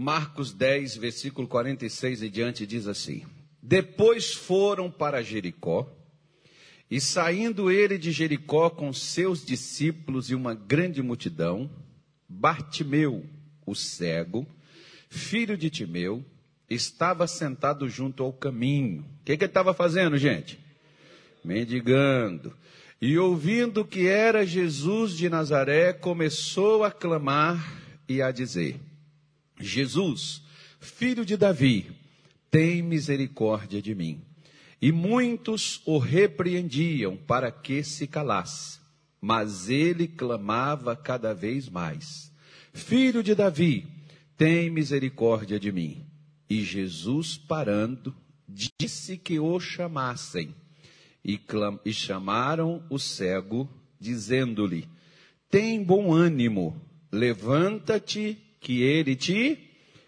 Marcos 10, versículo 46 e diante, diz assim: Depois foram para Jericó, e saindo ele de Jericó com seus discípulos e uma grande multidão, Bartimeu, o cego, filho de Timeu, estava sentado junto ao caminho. O que, que ele estava fazendo, gente? Mendigando. E ouvindo que era Jesus de Nazaré, começou a clamar e a dizer: Jesus, filho de Davi, tem misericórdia de mim. E muitos o repreendiam para que se calasse, mas ele clamava cada vez mais: Filho de Davi, tem misericórdia de mim. E Jesus, parando, disse que o chamassem. E, clam, e chamaram o cego, dizendo-lhe: Tem bom ânimo, levanta-te, que ele te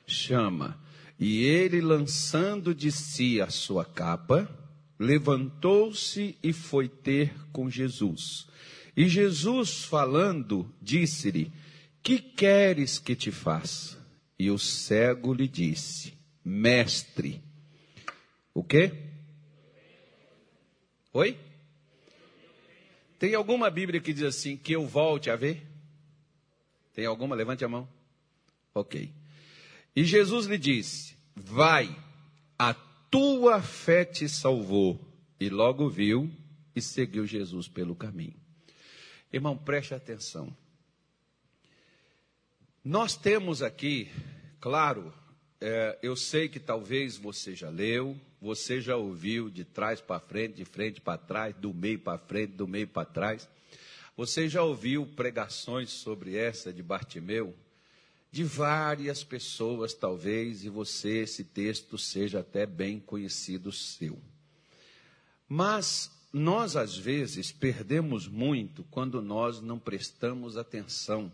chama. E ele, lançando de si a sua capa, levantou-se e foi ter com Jesus. E Jesus, falando, disse-lhe: Que queres que te faça? E o cego lhe disse: Mestre. O quê? Oi? Tem alguma Bíblia que diz assim, que eu volte a ver? Tem alguma? Levante a mão. Ok. E Jesus lhe disse: Vai, a tua fé te salvou. E logo viu e seguiu Jesus pelo caminho. Irmão, preste atenção. Nós temos aqui, claro, é, eu sei que talvez você já leu, você já ouviu de trás para frente, de frente para trás, do meio para frente, do meio para trás. Você já ouviu pregações sobre essa de Bartimeu? De várias pessoas, talvez, e você, esse texto, seja até bem conhecido seu. Mas nós, às vezes, perdemos muito quando nós não prestamos atenção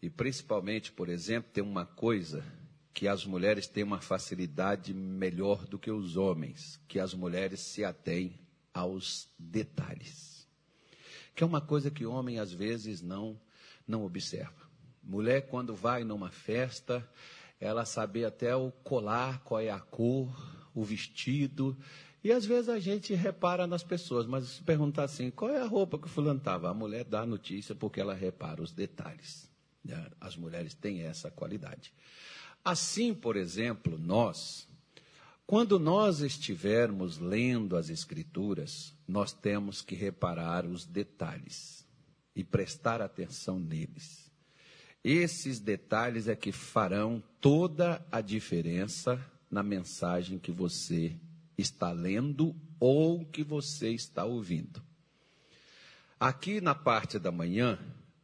e principalmente, por exemplo, tem uma coisa que as mulheres têm uma facilidade melhor do que os homens, que as mulheres se atêm aos detalhes. Que é uma coisa que o homem às vezes não não observa. Mulher quando vai numa festa, ela sabe até o colar, qual é a cor, o vestido, e às vezes a gente repara nas pessoas, mas se perguntar assim, qual é a roupa que o fulano estava? A mulher dá a notícia porque ela repara os detalhes. Né? As mulheres têm essa qualidade. Assim, por exemplo, nós, quando nós estivermos lendo as Escrituras, nós temos que reparar os detalhes e prestar atenção neles. Esses detalhes é que farão toda a diferença na mensagem que você está lendo ou que você está ouvindo. Aqui na parte da manhã,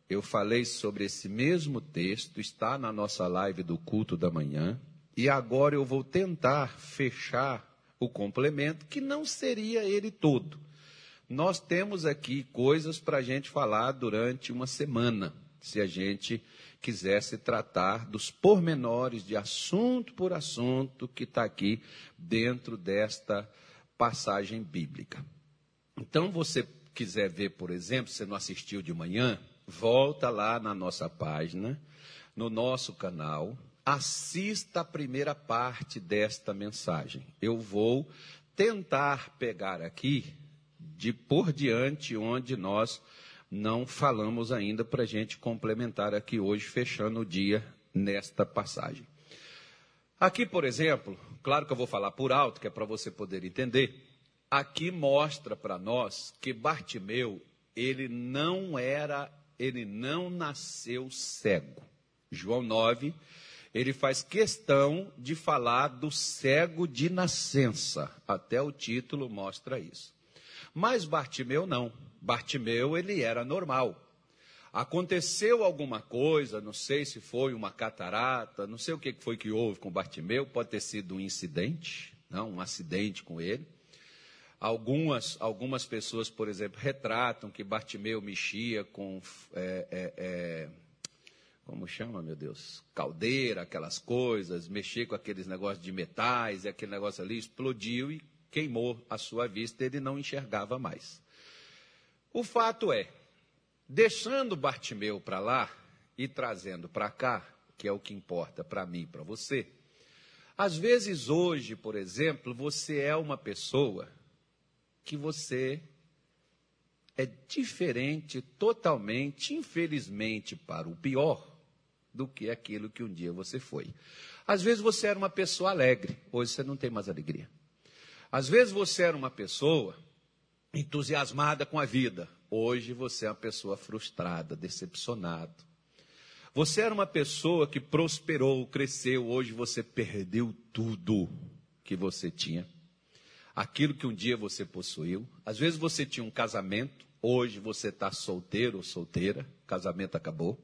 eu falei sobre esse mesmo texto, está na nossa live do culto da manhã, e agora eu vou tentar fechar o complemento, que não seria ele todo. Nós temos aqui coisas para a gente falar durante uma semana, se a gente quisesse tratar dos pormenores de assunto por assunto que está aqui dentro desta passagem bíblica. Então, você quiser ver, por exemplo, se não assistiu de manhã, volta lá na nossa página, no nosso canal, assista a primeira parte desta mensagem. Eu vou tentar pegar aqui de por diante onde nós não falamos ainda para a gente complementar aqui hoje, fechando o dia nesta passagem. Aqui, por exemplo, claro que eu vou falar por alto, que é para você poder entender. Aqui mostra para nós que Bartimeu, ele não era ele não nasceu cego. João 9, ele faz questão de falar do cego de nascença. Até o título mostra isso. Mas Bartimeu não. Bartimeu, ele era normal. Aconteceu alguma coisa, não sei se foi uma catarata, não sei o que foi que houve com Bartimeu, pode ter sido um incidente, não, um acidente com ele. Algumas, algumas pessoas, por exemplo, retratam que Bartimeu mexia com. É, é, é, como chama, meu Deus? Caldeira, aquelas coisas, mexia com aqueles negócios de metais, e aquele negócio ali explodiu e queimou a sua vista, ele não enxergava mais. O fato é, deixando Bartimeu para lá e trazendo para cá, que é o que importa para mim e para você. Às vezes, hoje, por exemplo, você é uma pessoa que você é diferente totalmente, infelizmente, para o pior, do que aquilo que um dia você foi. Às vezes você era uma pessoa alegre, hoje você não tem mais alegria. Às vezes você era uma pessoa entusiasmada com a vida, hoje você é uma pessoa frustrada, decepcionado. Você era uma pessoa que prosperou, cresceu, hoje você perdeu tudo que você tinha. Aquilo que um dia você possuiu. Às vezes você tinha um casamento, hoje você está solteiro ou solteira, casamento acabou.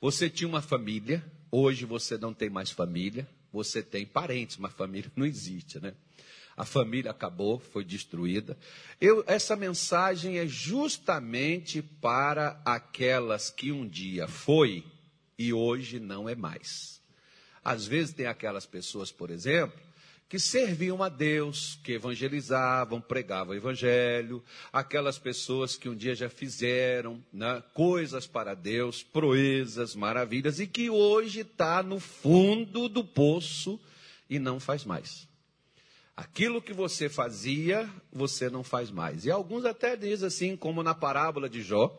Você tinha uma família, hoje você não tem mais família, você tem parentes, mas família não existe, né? A família acabou, foi destruída. Eu, essa mensagem é justamente para aquelas que um dia foi e hoje não é mais. Às vezes tem aquelas pessoas, por exemplo, que serviam a Deus, que evangelizavam, pregavam o evangelho, aquelas pessoas que um dia já fizeram né, coisas para Deus, proezas, maravilhas, e que hoje está no fundo do poço e não faz mais. Aquilo que você fazia, você não faz mais. E alguns até dizem assim, como na parábola de Jó,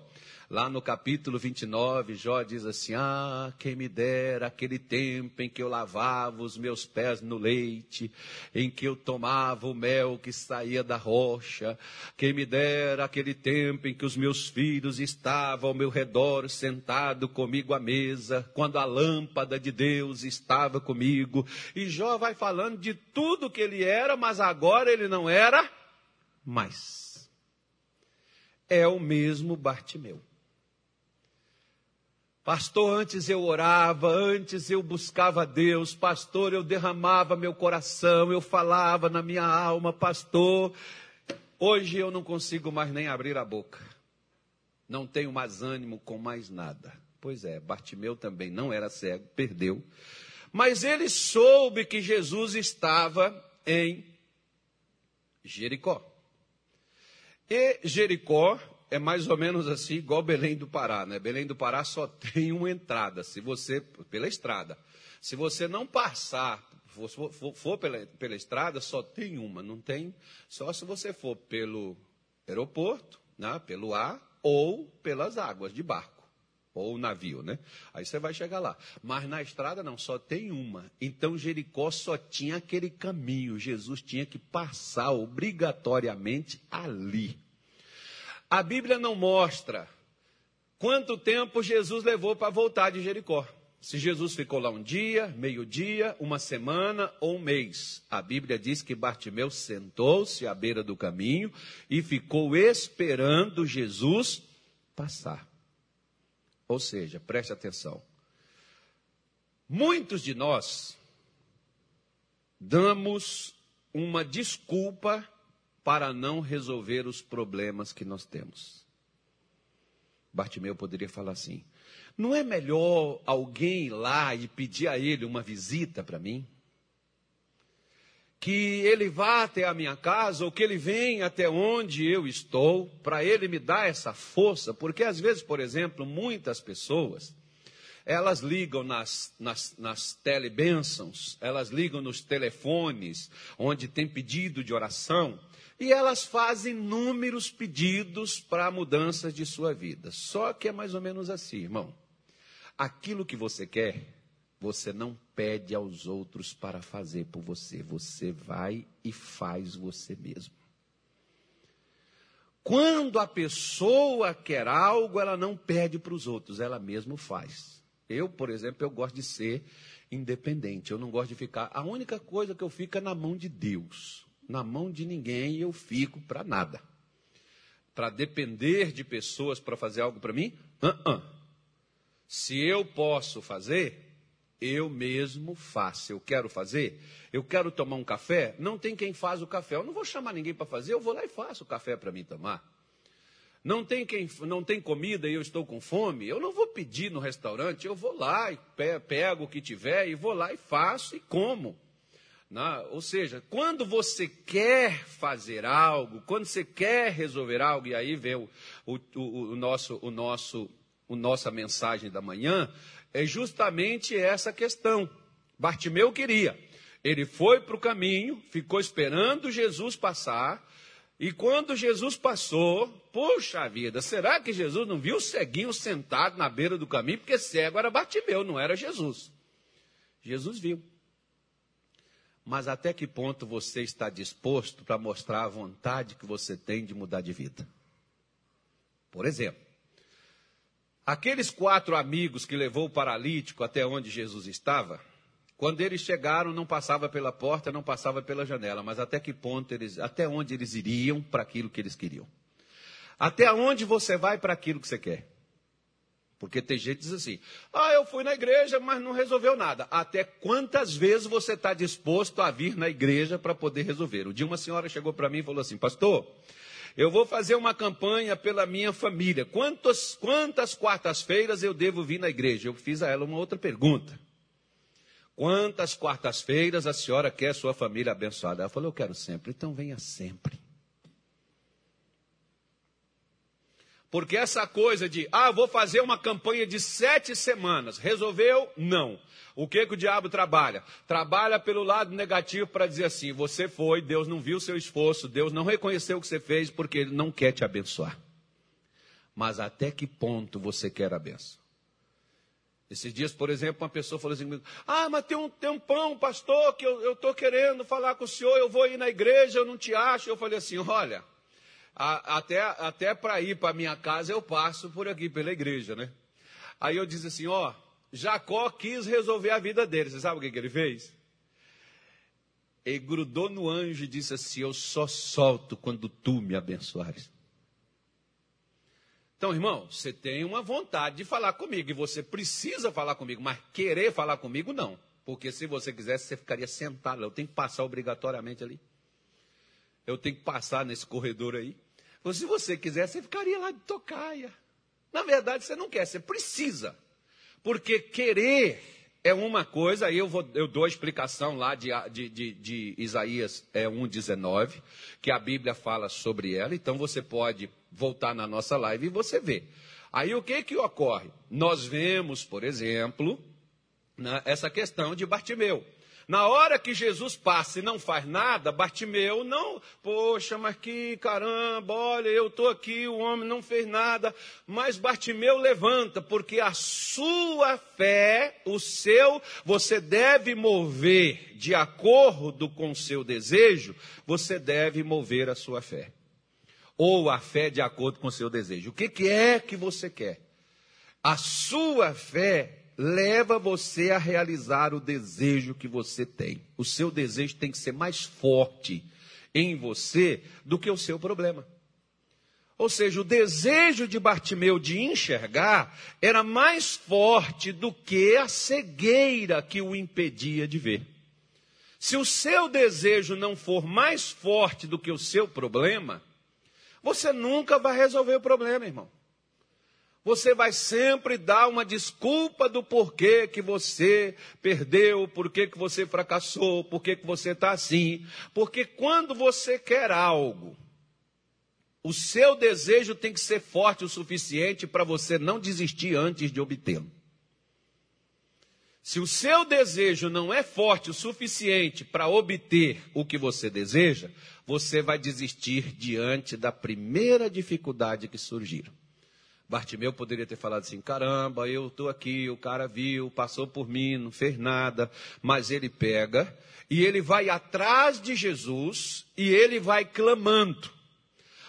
Lá no capítulo 29, Jó diz assim: Ah, quem me dera aquele tempo em que eu lavava os meus pés no leite, em que eu tomava o mel que saía da rocha, quem me dera aquele tempo em que os meus filhos estavam ao meu redor, sentado comigo à mesa, quando a lâmpada de Deus estava comigo. E Jó vai falando de tudo que ele era, mas agora ele não era mais. É o mesmo Bartimeu. Pastor, antes eu orava, antes eu buscava Deus, pastor, eu derramava meu coração, eu falava na minha alma, pastor. Hoje eu não consigo mais nem abrir a boca. Não tenho mais ânimo com mais nada. Pois é, Bartimeu também não era cego, perdeu. Mas ele soube que Jesus estava em Jericó. E Jericó é mais ou menos assim, igual Belém do Pará, né? Belém do Pará só tem uma entrada, se você pela estrada. Se você não passar, for, for, for pela, pela estrada, só tem uma, não tem. Só se você for pelo aeroporto, né? Pelo ar ou pelas águas de barco ou navio, né? Aí você vai chegar lá. Mas na estrada não, só tem uma. Então Jericó só tinha aquele caminho. Jesus tinha que passar obrigatoriamente ali. A Bíblia não mostra quanto tempo Jesus levou para voltar de Jericó. Se Jesus ficou lá um dia, meio-dia, uma semana ou um mês. A Bíblia diz que Bartimeu sentou-se à beira do caminho e ficou esperando Jesus passar. Ou seja, preste atenção. Muitos de nós damos uma desculpa para não resolver os problemas que nós temos. Bartimeu poderia falar assim: não é melhor alguém ir lá e pedir a ele uma visita para mim? Que ele vá até a minha casa ou que ele venha até onde eu estou, para ele me dar essa força, porque às vezes, por exemplo, muitas pessoas, elas ligam nas, nas, nas telebênçãos, elas ligam nos telefones, onde tem pedido de oração, e elas fazem inúmeros pedidos para mudanças de sua vida. Só que é mais ou menos assim, irmão. Aquilo que você quer, você não pede aos outros para fazer por você. Você vai e faz você mesmo. Quando a pessoa quer algo, ela não pede para os outros, ela mesmo faz. Eu, por exemplo, eu gosto de ser independente. Eu não gosto de ficar. A única coisa que eu fico é na mão de Deus na mão de ninguém eu fico para nada. Para depender de pessoas para fazer algo para mim? Uh -uh. Se eu posso fazer, eu mesmo faço. Eu quero fazer, eu quero tomar um café, não tem quem faz o café. Eu não vou chamar ninguém para fazer, eu vou lá e faço o café para mim tomar. Não tem quem não tem comida e eu estou com fome, eu não vou pedir no restaurante, eu vou lá e pego o que tiver e vou lá e faço e como. Né? Ou seja, quando você quer fazer algo, quando você quer resolver algo, e aí vem o, o, o, nosso, o nosso, o nossa mensagem da manhã, é justamente essa questão. Bartimeu queria. Ele foi para o caminho, ficou esperando Jesus passar, e quando Jesus passou, puxa vida, será que Jesus não viu o ceguinho sentado na beira do caminho? Porque cego era Bartimeu, não era Jesus. Jesus viu. Mas até que ponto você está disposto para mostrar a vontade que você tem de mudar de vida? Por exemplo, aqueles quatro amigos que levou o paralítico até onde Jesus estava, quando eles chegaram, não passava pela porta, não passava pela janela, mas até que ponto eles, até onde eles iriam para aquilo que eles queriam? Até onde você vai para aquilo que você quer? Porque tem gente que diz assim: ah, eu fui na igreja, mas não resolveu nada. Até quantas vezes você está disposto a vir na igreja para poder resolver? O dia uma senhora chegou para mim e falou assim: Pastor, eu vou fazer uma campanha pela minha família. Quantas, quantas quartas-feiras eu devo vir na igreja? Eu fiz a ela uma outra pergunta. Quantas quartas-feiras a senhora quer sua família abençoada? Ela falou, eu quero sempre. Então venha sempre. Porque essa coisa de, ah, vou fazer uma campanha de sete semanas, resolveu? Não. O que, que o diabo trabalha? Trabalha pelo lado negativo para dizer assim: você foi, Deus não viu o seu esforço, Deus não reconheceu o que você fez, porque Ele não quer te abençoar. Mas até que ponto você quer a benção? Esses dias, por exemplo, uma pessoa falou assim: Ah, mas tem um, tem um pão, pastor, que eu estou querendo falar com o senhor, eu vou ir na igreja, eu não te acho. Eu falei assim: Olha, a, até, até para ir para minha casa eu passo por aqui, pela igreja, né? Aí eu disse assim: Ó, Jacó quis resolver a vida dele. Você sabe o que, que ele fez? Ele grudou no anjo e disse assim: Eu só solto quando tu me abençoares. Então, irmão, você tem uma vontade de falar comigo e você precisa falar comigo, mas querer falar comigo não. Porque se você quisesse, você ficaria sentado. Eu tenho que passar obrigatoriamente ali. Eu tenho que passar nesse corredor aí. Ou se você quiser, você ficaria lá de tocaia. Na verdade, você não quer, você precisa. Porque querer é uma coisa, aí eu, vou, eu dou a explicação lá de, de, de, de Isaías é, 1,19, que a Bíblia fala sobre ela, então você pode voltar na nossa live e você vê. Aí o que que ocorre? Nós vemos, por exemplo, né, essa questão de Bartimeu. Na hora que Jesus passa e não faz nada, Bartimeu não, poxa, mas que caramba, olha, eu estou aqui, o homem não fez nada. Mas Bartimeu levanta, porque a sua fé, o seu, você deve mover de acordo com o seu desejo, você deve mover a sua fé. Ou a fé de acordo com o seu desejo. O que, que é que você quer? A sua fé leva você a realizar o desejo que você tem. O seu desejo tem que ser mais forte em você do que o seu problema. Ou seja, o desejo de Bartimeu de enxergar era mais forte do que a cegueira que o impedia de ver. Se o seu desejo não for mais forte do que o seu problema, você nunca vai resolver o problema, irmão você vai sempre dar uma desculpa do porquê que você perdeu, porquê que você fracassou, porquê que você está assim. Porque quando você quer algo, o seu desejo tem que ser forte o suficiente para você não desistir antes de obtê-lo. Se o seu desejo não é forte o suficiente para obter o que você deseja, você vai desistir diante da primeira dificuldade que surgir. Bartimeu poderia ter falado assim: caramba, eu estou aqui, o cara viu, passou por mim, não fez nada, mas ele pega e ele vai atrás de Jesus e ele vai clamando.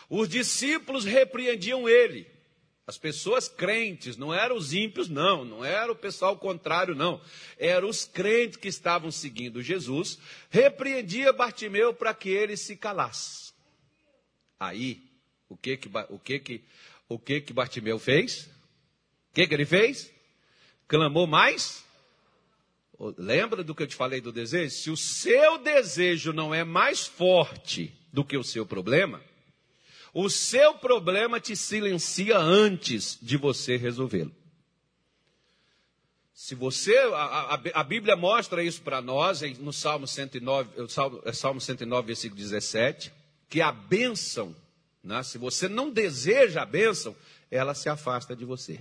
Os discípulos repreendiam ele. As pessoas crentes, não eram os ímpios, não, não era o pessoal contrário, não. Eram os crentes que estavam seguindo Jesus, repreendia Bartimeu para que ele se calasse. Aí, o que que, o que que o que que Bartimeu fez? O que que ele fez? Clamou mais? Lembra do que eu te falei do desejo? Se o seu desejo não é mais forte do que o seu problema, o seu problema te silencia antes de você resolvê-lo. Se você, a, a, a, Bíblia mostra isso para nós no Salmo 109, Salmo, é Salmo 109, versículo 17, que a bênção né? Se você não deseja a bênção, ela se afasta de você.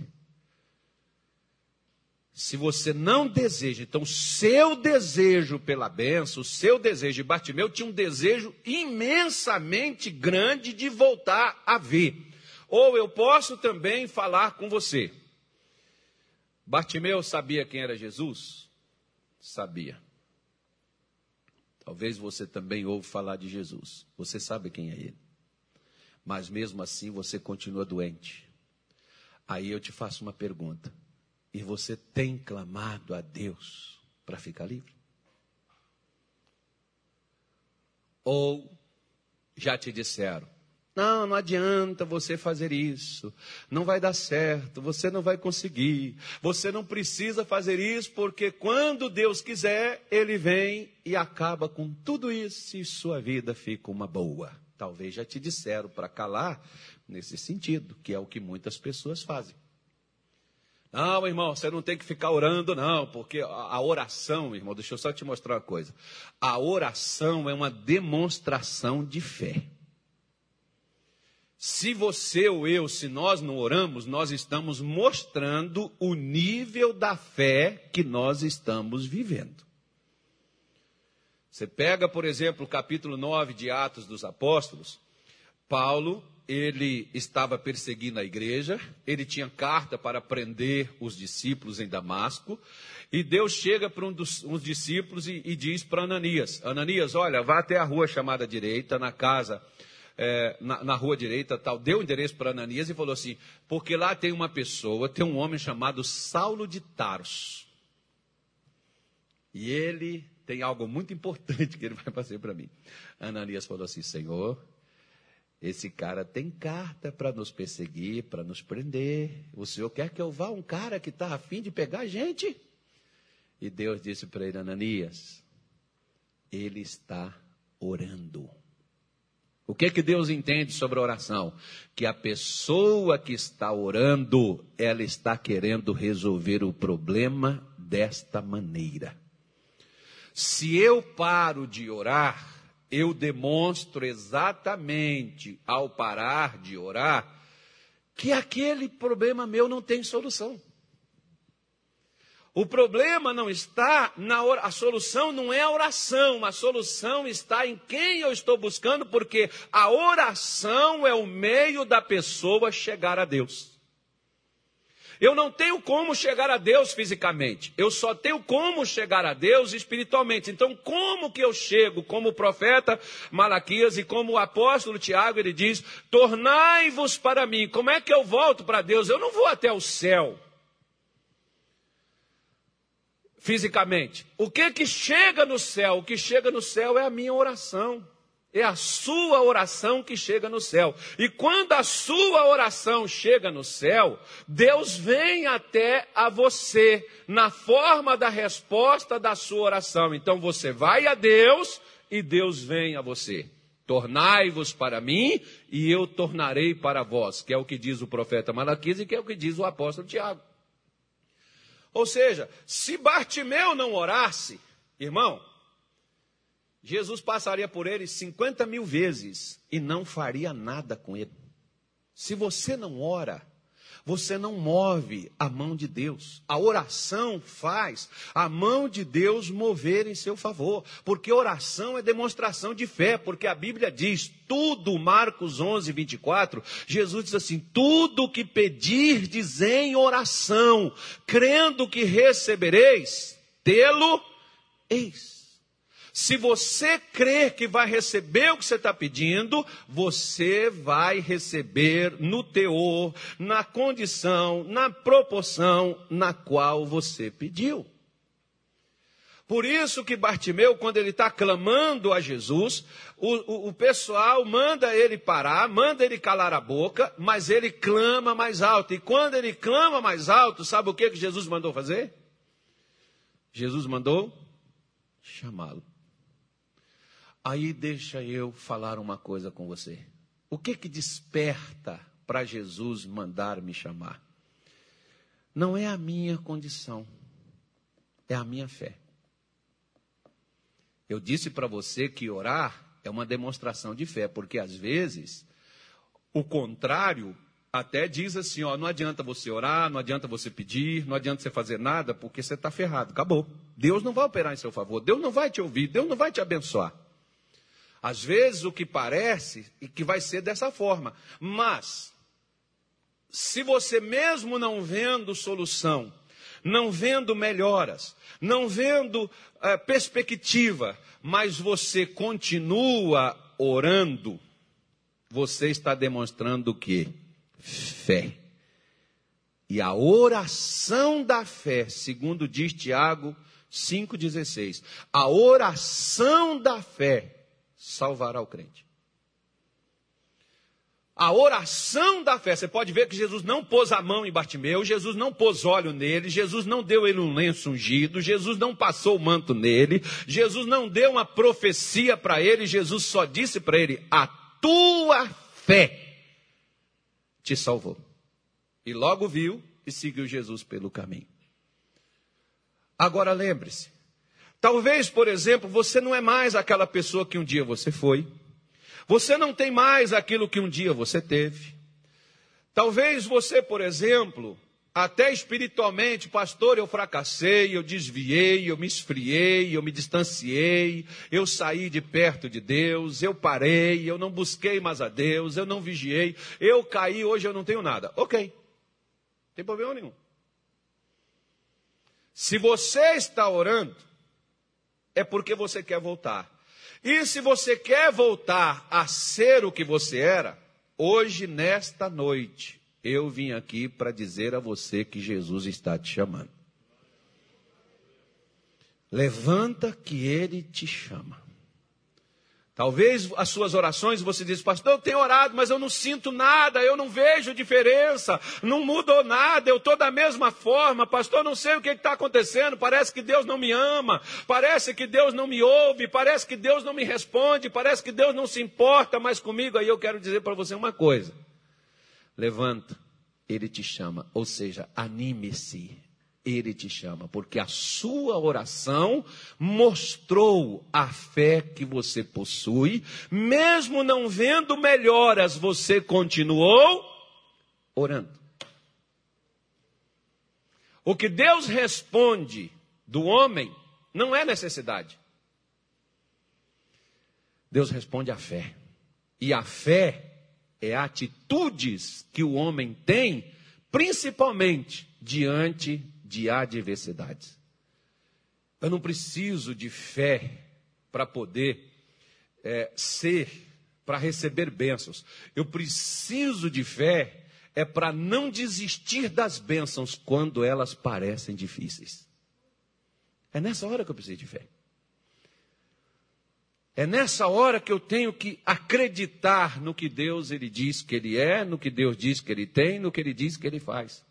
Se você não deseja, então seu desejo pela benção, o seu desejo de Bartimeu tinha um desejo imensamente grande de voltar a ver. Ou eu posso também falar com você. Bartimeu sabia quem era Jesus? Sabia. Talvez você também ouve falar de Jesus. Você sabe quem é ele. Mas mesmo assim você continua doente. Aí eu te faço uma pergunta. E você tem clamado a Deus para ficar livre? Ou já te disseram, não, não adianta você fazer isso. Não vai dar certo, você não vai conseguir. Você não precisa fazer isso porque quando Deus quiser, ele vem e acaba com tudo isso e sua vida fica uma boa. Talvez já te disseram para calar nesse sentido, que é o que muitas pessoas fazem. Não, irmão, você não tem que ficar orando, não, porque a oração, irmão, deixa eu só te mostrar uma coisa. A oração é uma demonstração de fé. Se você ou eu, se nós não oramos, nós estamos mostrando o nível da fé que nós estamos vivendo. Você pega, por exemplo, o capítulo 9 de Atos dos Apóstolos, Paulo, ele estava perseguindo a igreja, ele tinha carta para prender os discípulos em Damasco, e Deus chega para um dos uns discípulos e, e diz para Ananias: Ananias, olha, vá até a rua chamada direita, na casa é, na, na, rua direita, tal, deu o endereço para Ananias e falou assim: porque lá tem uma pessoa, tem um homem chamado Saulo de Tarso. E ele tem algo muito importante que ele vai fazer para mim. Ananias falou assim: Senhor, esse cara tem carta para nos perseguir, para nos prender. O senhor quer que eu vá um cara que está afim de pegar a gente? E Deus disse para ele, Ananias, ele está orando. O que que Deus entende sobre oração? Que a pessoa que está orando, ela está querendo resolver o problema desta maneira. Se eu paro de orar, eu demonstro exatamente ao parar de orar que aquele problema meu não tem solução. O problema não está na a solução não é a oração, a solução está em quem eu estou buscando, porque a oração é o meio da pessoa chegar a Deus. Eu não tenho como chegar a Deus fisicamente, eu só tenho como chegar a Deus espiritualmente. Então, como que eu chego? Como o profeta Malaquias e como o apóstolo Tiago, ele diz: Tornai-vos para mim. Como é que eu volto para Deus? Eu não vou até o céu fisicamente. O que que chega no céu? O que chega no céu é a minha oração. É a sua oração que chega no céu. E quando a sua oração chega no céu, Deus vem até a você na forma da resposta da sua oração. Então você vai a Deus e Deus vem a você. Tornai-vos para mim e eu tornarei para vós, que é o que diz o profeta Malaquias e que é o que diz o apóstolo Tiago. Ou seja, se Bartimeu não orasse, irmão, Jesus passaria por ele 50 mil vezes e não faria nada com ele. Se você não ora, você não move a mão de Deus. A oração faz a mão de Deus mover em seu favor, porque oração é demonstração de fé, porque a Bíblia diz tudo, Marcos 11, 24, Jesus diz assim: tudo que pedirdes em oração, crendo que recebereis, tê-lo eis. Se você crer que vai receber o que você está pedindo, você vai receber no teor, na condição, na proporção na qual você pediu. Por isso que Bartimeu, quando ele está clamando a Jesus, o, o, o, pessoal manda ele parar, manda ele calar a boca, mas ele clama mais alto. E quando ele clama mais alto, sabe o que, que Jesus mandou fazer? Jesus mandou chamá-lo. Aí deixa eu falar uma coisa com você. O que que desperta para Jesus mandar me chamar? Não é a minha condição, é a minha fé. Eu disse para você que orar é uma demonstração de fé, porque às vezes o contrário até diz assim: ó, não adianta você orar, não adianta você pedir, não adianta você fazer nada, porque você está ferrado, acabou. Deus não vai operar em seu favor, Deus não vai te ouvir, Deus não vai te abençoar. Às vezes o que parece e que vai ser dessa forma, mas se você mesmo não vendo solução, não vendo melhoras, não vendo é, perspectiva, mas você continua orando, você está demonstrando o quê? Fé. E a oração da fé, segundo diz Tiago 5,16, a oração da fé salvará o crente. A oração da fé, você pode ver que Jesus não pôs a mão em Bartimeu, Jesus não pôs óleo nele, Jesus não deu ele um lenço ungido, Jesus não passou o manto nele, Jesus não deu uma profecia para ele, Jesus só disse para ele: A tua fé te salvou. E logo viu e seguiu Jesus pelo caminho. Agora lembre-se, talvez, por exemplo, você não é mais aquela pessoa que um dia você foi. Você não tem mais aquilo que um dia você teve. Talvez você, por exemplo, até espiritualmente, pastor, eu fracassei, eu desviei, eu me esfriei, eu me distanciei, eu saí de perto de Deus, eu parei, eu não busquei mais a Deus, eu não vigiei, eu caí, hoje eu não tenho nada. Ok, não tem problema nenhum. Se você está orando, é porque você quer voltar. E se você quer voltar a ser o que você era, hoje, nesta noite, eu vim aqui para dizer a você que Jesus está te chamando. Levanta que ele te chama. Talvez as suas orações você diz, pastor, eu tenho orado, mas eu não sinto nada, eu não vejo diferença, não mudou nada, eu estou da mesma forma, pastor, não sei o que está acontecendo, parece que Deus não me ama, parece que Deus não me ouve, parece que Deus não me responde, parece que Deus não se importa mais comigo. Aí eu quero dizer para você uma coisa: levanta, Ele te chama, ou seja, anime-se, ele te chama, porque a sua oração mostrou a fé que você possui, mesmo não vendo melhoras, você continuou orando. O que Deus responde do homem não é necessidade. Deus responde a fé. E a fé é atitudes que o homem tem, principalmente diante de adversidades. Eu não preciso de fé para poder é, ser, para receber bênçãos. Eu preciso de fé é para não desistir das bênçãos quando elas parecem difíceis. É nessa hora que eu preciso de fé. É nessa hora que eu tenho que acreditar no que Deus ele diz que ele é, no que Deus diz que ele tem, no que ele diz que ele faz.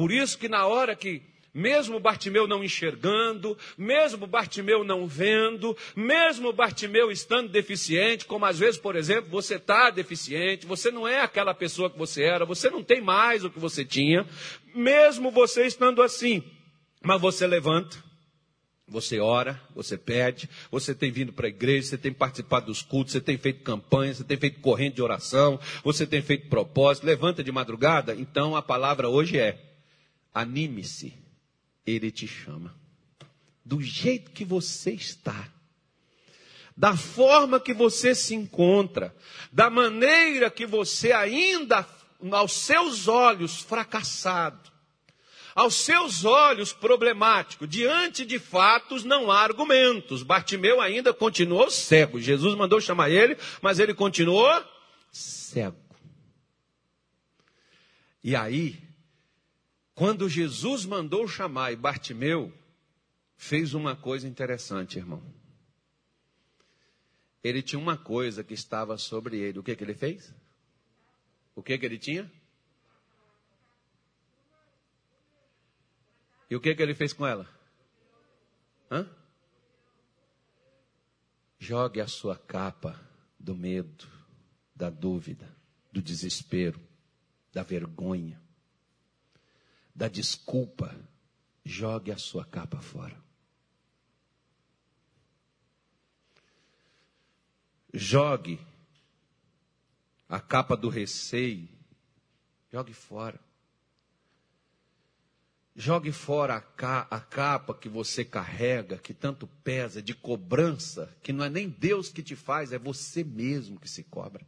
Por isso que na hora que mesmo Bartimeu não enxergando, mesmo Bartimeu não vendo, mesmo Bartimeu estando deficiente, como às vezes, por exemplo, você está deficiente, você não é aquela pessoa que você era, você não tem mais o que você tinha, mesmo você estando assim, mas você levanta, você ora, você pede, você tem vindo para a igreja, você tem participado dos cultos, você tem feito campanha, você tem feito corrente de oração, você tem feito propósito, levanta de madrugada, então a palavra hoje é Anime-se, ele te chama. Do jeito que você está, da forma que você se encontra, da maneira que você ainda, aos seus olhos, fracassado, aos seus olhos problemático, diante de fatos não há argumentos. Bartimeu ainda continuou cego. Jesus mandou chamar ele, mas ele continuou cego. E aí, quando Jesus mandou chamar e Bartimeu, fez uma coisa interessante, irmão. Ele tinha uma coisa que estava sobre ele. O que, que ele fez? O que, que ele tinha? E o que, que ele fez com ela? Hã? Jogue a sua capa do medo, da dúvida, do desespero, da vergonha da desculpa, jogue a sua capa fora. Jogue a capa do receio, Jogue fora. Jogue fora a, ca a, capa que você carrega, que tanto pesa, de cobrança, que não é nem Deus que te faz, é você mesmo que se cobra.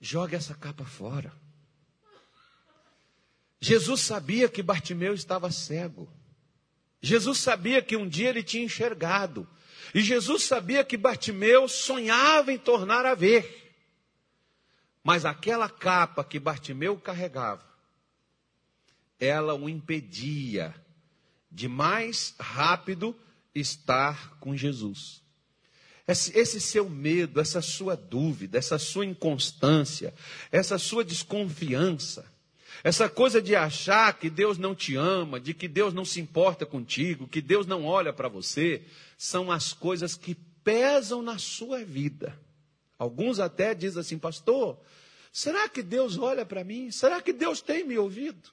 Jogue essa capa fora. Jesus sabia que Bartimeu estava cego. Jesus sabia que um dia ele tinha enxergado. E Jesus sabia que Bartimeu sonhava em tornar a ver. Mas aquela capa que Bartimeu carregava, ela o impedia de mais rápido estar com Jesus. Esse, esse, seu medo, essa sua dúvida, essa sua inconstância, essa sua desconfiança, essa coisa de achar que Deus não te ama, de que Deus não se importa contigo, que Deus não olha para você, são as coisas que pesam na sua vida. Alguns até dizem assim, pastor, será que Deus olha para mim? Será que Deus tem me ouvido?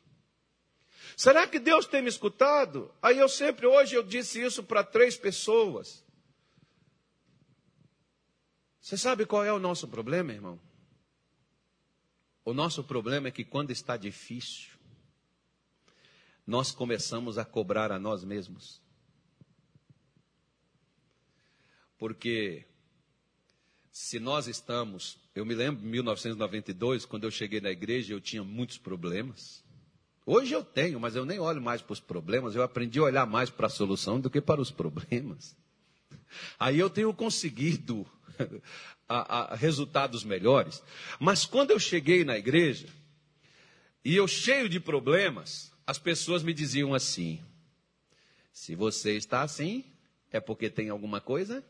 Será que Deus tem me escutado? Aí eu sempre, hoje eu disse isso para três pessoas. Você sabe qual é o nosso problema, irmão? O nosso problema é que quando está difícil, nós começamos a cobrar a nós mesmos. Porque se nós estamos, eu me lembro de 1992, quando eu cheguei na igreja, eu tinha muitos problemas. Hoje eu tenho, mas eu nem olho mais para os problemas, eu aprendi a olhar mais para a solução do que para os problemas. Aí eu tenho conseguido a, a resultados melhores. Mas quando eu cheguei na igreja, e eu cheio de problemas, as pessoas me diziam assim: se você está assim, é porque tem alguma coisa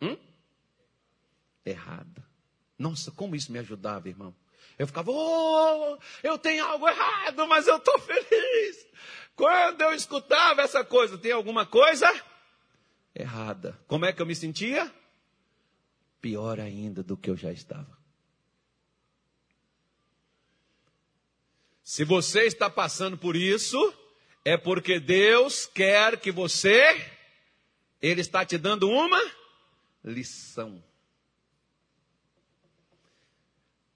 hum? errada. Nossa, como isso me ajudava, irmão. Eu ficava, oh, eu tenho algo errado, mas eu estou feliz. Quando eu escutava essa coisa, tem alguma coisa errada. Como é que eu me sentia? Pior ainda do que eu já estava. Se você está passando por isso, é porque Deus quer que você, Ele está te dando uma lição.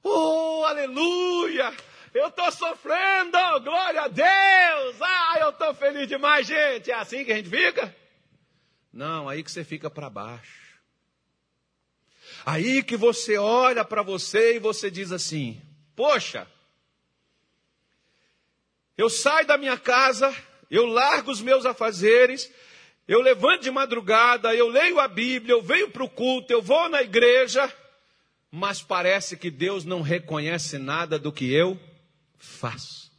Oh, aleluia! Eu estou sofrendo, glória a Deus! Ah, eu estou feliz demais, gente! É assim que a gente fica? Não, aí que você fica para baixo. Aí que você olha para você e você diz assim: Poxa, eu saio da minha casa, eu largo os meus afazeres, eu levanto de madrugada, eu leio a Bíblia, eu venho para o culto, eu vou na igreja mas parece que Deus não reconhece nada do que eu faço.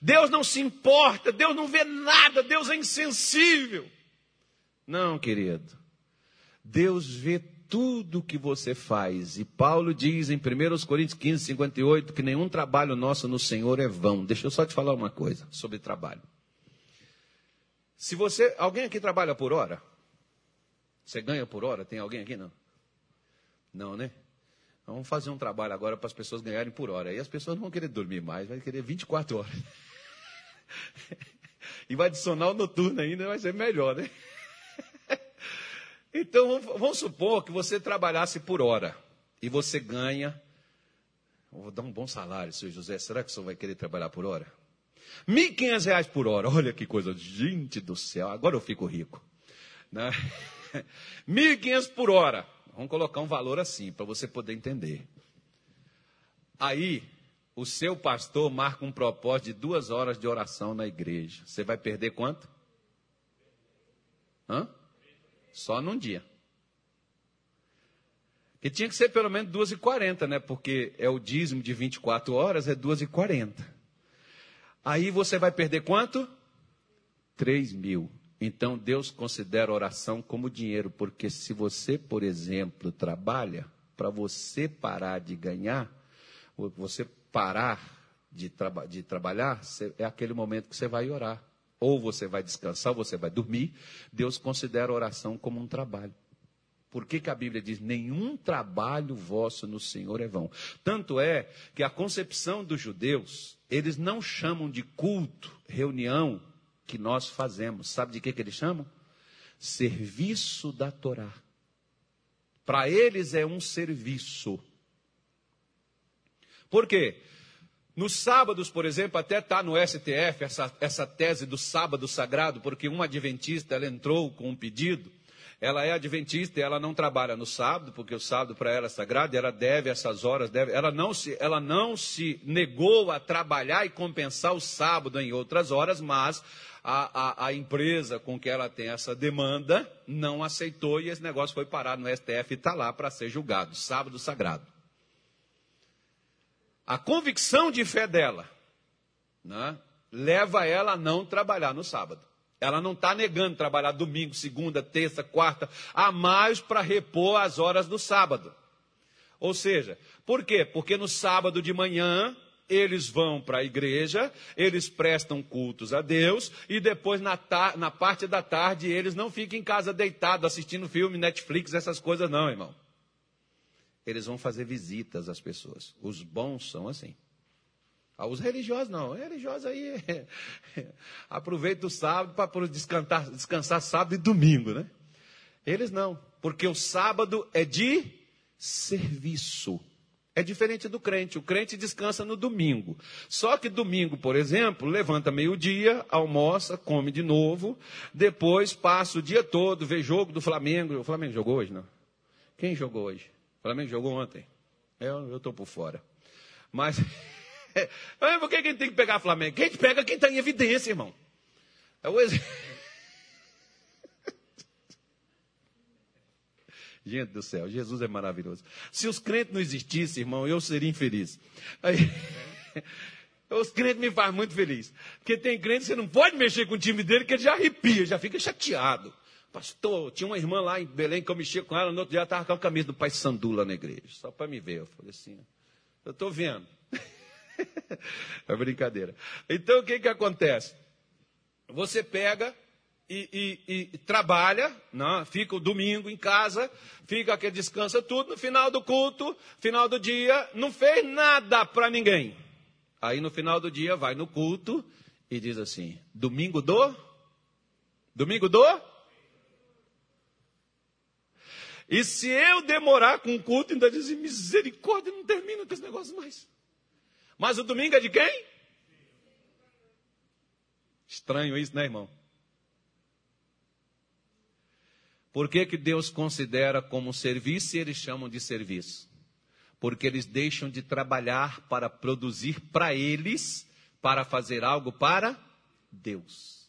Deus não se importa, Deus não vê nada, Deus é insensível. Não, querido. Deus vê tudo que você faz. E Paulo diz em 1 Coríntios 15, 58 que nenhum trabalho nosso no Senhor é vão. Deixa eu só te falar uma coisa sobre trabalho. Se você, alguém aqui trabalha por hora? Você ganha por hora? Tem alguém aqui não? Não, né? Vamos fazer um trabalho agora para as pessoas ganharem por hora. Aí as pessoas não vão querer dormir mais, vai querer 24 horas. e vai adicionar o noturno ainda, vai ser melhor, né? Então, vamos supor que você trabalhasse por hora e você ganha. Vou dar um bom salário, senhor José. Será que o senhor vai querer trabalhar por hora? R$ 1.500 por hora. Olha que coisa. Gente do céu, agora eu fico rico. Né? R$ 1.500 por hora. Vamos colocar um valor assim, para você poder entender. Aí, o seu pastor marca um propósito de duas horas de oração na igreja. Você vai perder quanto? Hã? Só num dia. Que tinha que ser pelo menos 2h40, né? Porque é o dízimo de 24 horas, é 2h40. Aí você vai perder quanto? 3 mil. Então Deus considera oração como dinheiro, porque se você, por exemplo, trabalha, para você parar de ganhar, você parar de, traba de trabalhar, é aquele momento que você vai orar. Ou você vai descansar, ou você vai dormir. Deus considera a oração como um trabalho. Por que, que a Bíblia diz: nenhum trabalho vosso no Senhor é vão? Tanto é que a concepção dos judeus, eles não chamam de culto, reunião, que nós fazemos. Sabe de que, que eles chamam? Serviço da Torá. Para eles é um serviço. Por quê? Nos sábados, por exemplo, até está no STF essa, essa tese do sábado sagrado, porque uma adventista ela entrou com um pedido. Ela é adventista e ela não trabalha no sábado, porque o sábado para ela é sagrado, e ela deve essas horas, deve, ela, não se, ela não se negou a trabalhar e compensar o sábado em outras horas, mas a, a, a, empresa com que ela tem essa demanda não aceitou e esse negócio foi parar no STF e está lá para ser julgado, sábado sagrado. A convicção de fé dela né, leva ela a não trabalhar no sábado. Ela não está negando trabalhar domingo, segunda, terça, quarta, a mais para repor as horas do sábado. Ou seja, por quê? Porque no sábado de manhã eles vão para a igreja, eles prestam cultos a Deus, e depois na, na parte da tarde eles não ficam em casa deitados assistindo filme, Netflix, essas coisas, não, irmão. Eles vão fazer visitas às pessoas. Os bons são assim. Ah, os religiosos não. Religiosos aí aproveita o sábado para descansar, descansar sábado e domingo, né? Eles não, porque o sábado é de serviço. É diferente do crente. O crente descansa no domingo. Só que domingo, por exemplo, levanta meio-dia, almoça, come de novo, depois passa o dia todo, vê jogo do Flamengo. O Flamengo jogou hoje, não? Quem jogou hoje? Flamengo jogou ontem. Eu estou por fora. Mas, por que a gente tem que pegar Flamengo? Quem pega quem está em evidência, irmão. É o. Gente do céu, Jesus é maravilhoso. Se os crentes não existissem, irmão, eu seria infeliz. Aí, os crentes me fazem muito feliz. Porque tem crente que você não pode mexer com o time dele, que ele já arrepia, já fica chateado. Pastor, tinha uma irmã lá em Belém que eu mexia com ela, no outro dia ela estava com a camisa do Pai Sandu lá na igreja, só para me ver. Eu falei assim, eu estou vendo. é brincadeira. Então o que, que acontece? Você pega e, e, e, trabalha, né? fica o domingo em casa, fica aquele descansa tudo, no final do culto, final do dia, não fez nada para ninguém. Aí no final do dia vai no culto e diz assim: domingo do? Domingo do? E se eu demorar com o culto, ainda diz misericórdia, não termina com esse negócio mais. Mas o domingo é de quem? Estranho isso, né, irmão? Por que, que Deus considera como serviço e eles chamam de serviço? Porque eles deixam de trabalhar para produzir para eles, para fazer algo para Deus.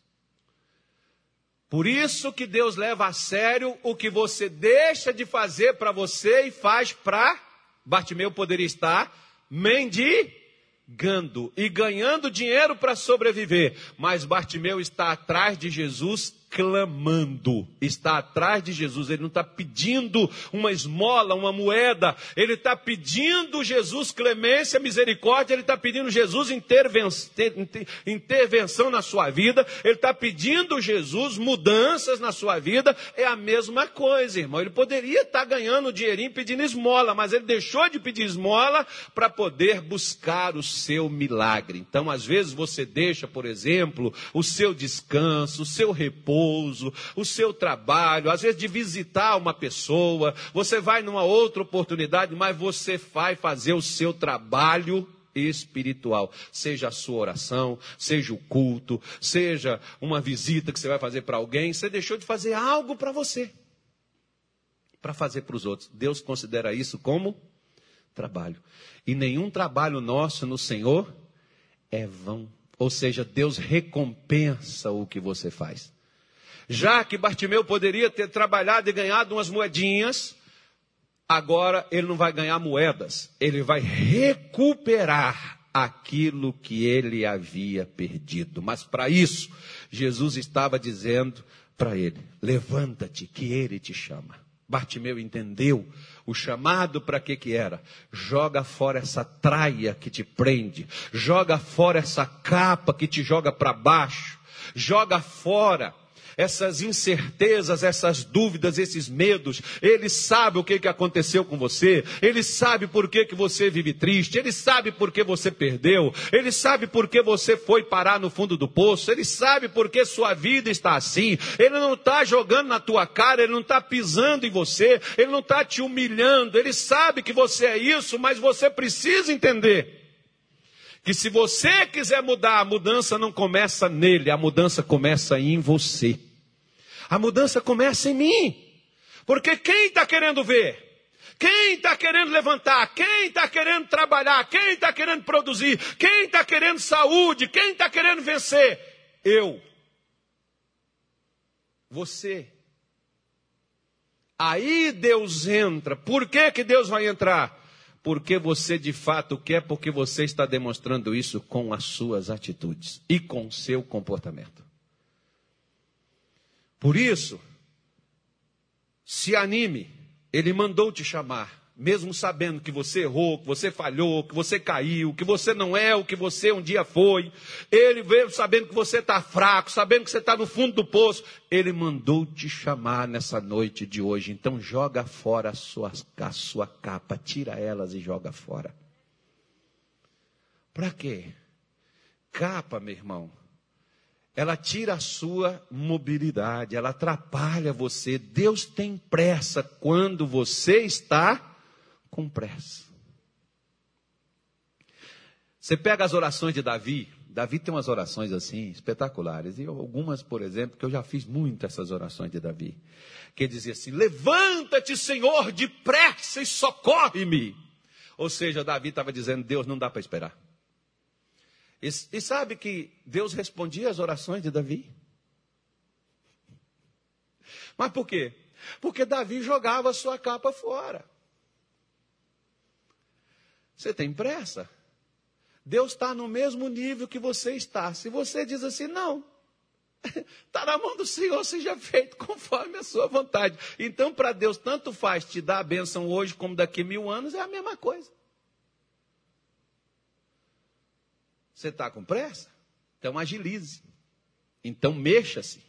Por isso que Deus leva a sério o que você deixa de fazer para você e faz para. Bartimeu poderia estar mendigando e ganhando dinheiro para sobreviver, mas Bartimeu está atrás de Jesus clamando, está atrás de Jesus, ele não está pedindo uma esmola, uma moeda, ele está pedindo Jesus clemência, misericórdia, ele está pedindo Jesus intervenção na sua vida, ele está pedindo Jesus mudanças na sua vida, é a mesma coisa, irmão. Ele poderia estar ganhando dinheirinho pedindo esmola, mas ele deixou de pedir esmola para poder buscar o seu milagre. Então, às vezes, você deixa, por exemplo, o seu descanso, o seu repouso, o seu trabalho, às vezes de visitar uma pessoa, você vai numa outra oportunidade, mas você vai fazer o seu trabalho espiritual, seja a sua oração, seja o culto, seja uma visita que você vai fazer para alguém, você deixou de fazer algo para você, para fazer para os outros. Deus considera isso como trabalho. E nenhum trabalho nosso no Senhor é vão. Ou seja, Deus recompensa o que você faz. Já que Bartimeu poderia ter trabalhado e ganhado umas moedinhas, agora ele não vai ganhar moedas, ele vai recuperar aquilo que ele havia perdido. Mas para isso, Jesus estava dizendo para ele: levanta-te, que ele te chama. Bartimeu entendeu o chamado para que que era? Joga fora essa traia que te prende, joga fora essa capa que te joga para baixo, joga fora essas incertezas, essas dúvidas, esses medos. Ele sabe o que, que aconteceu com você, ele sabe por que, que você vive triste, ele sabe por que você perdeu, ele sabe por que você foi parar no fundo do poço, ele sabe por que sua vida está assim. Ele não está jogando na tua cara, ele não está pisando em você, ele não está te humilhando, ele sabe que você é isso, mas você precisa entender que se você quiser mudar, a mudança não começa nele, a mudança começa em você. A mudança começa em mim. Porque quem está querendo ver? Quem está querendo levantar? Quem está querendo trabalhar? Quem está querendo produzir? Quem está querendo saúde? Quem está querendo vencer? Eu. Você. Aí Deus entra. Por que, que Deus vai entrar? Porque você de fato quer, porque você está demonstrando isso com as suas atitudes e com seu comportamento. Por isso, se anime, ele mandou te chamar mesmo sabendo que você errou, que você falhou, que você caiu, que você não é o que você um dia foi, ele veio sabendo que você está fraco, sabendo que você está no fundo do poço, ele mandou te chamar nessa noite de hoje. Então joga fora a sua, a sua capa, tira elas e joga fora. Para quê? Capa, meu irmão, ela tira a sua mobilidade, ela atrapalha você. Deus tem pressa quando você está com pressa. Você pega as orações de Davi, Davi tem umas orações assim, espetaculares, e algumas, por exemplo, que eu já fiz muito essas orações de Davi, que dizia assim: Levanta-te, Senhor, depressa e socorre-me. Ou seja, Davi estava dizendo: Deus não dá para esperar. E, e sabe que Deus respondia às orações de Davi? Mas por quê? Porque Davi jogava a sua capa fora. Você tem pressa? Deus está no mesmo nível que você está. Se você diz assim, não, está na mão do Senhor, seja feito conforme a sua vontade. Então, para Deus, tanto faz te dar a bênção hoje como daqui mil anos, é a mesma coisa. Você está com pressa? Então agilize. Então mexa-se.